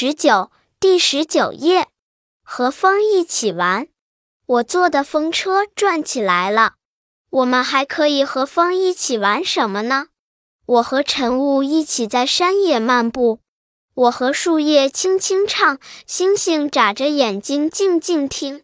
十九，第十九页，和风一起玩。我坐的风车转起来了。我们还可以和风一起玩什么呢？我和晨雾一起在山野漫步。我和树叶轻轻唱，星星眨着眼睛静静听。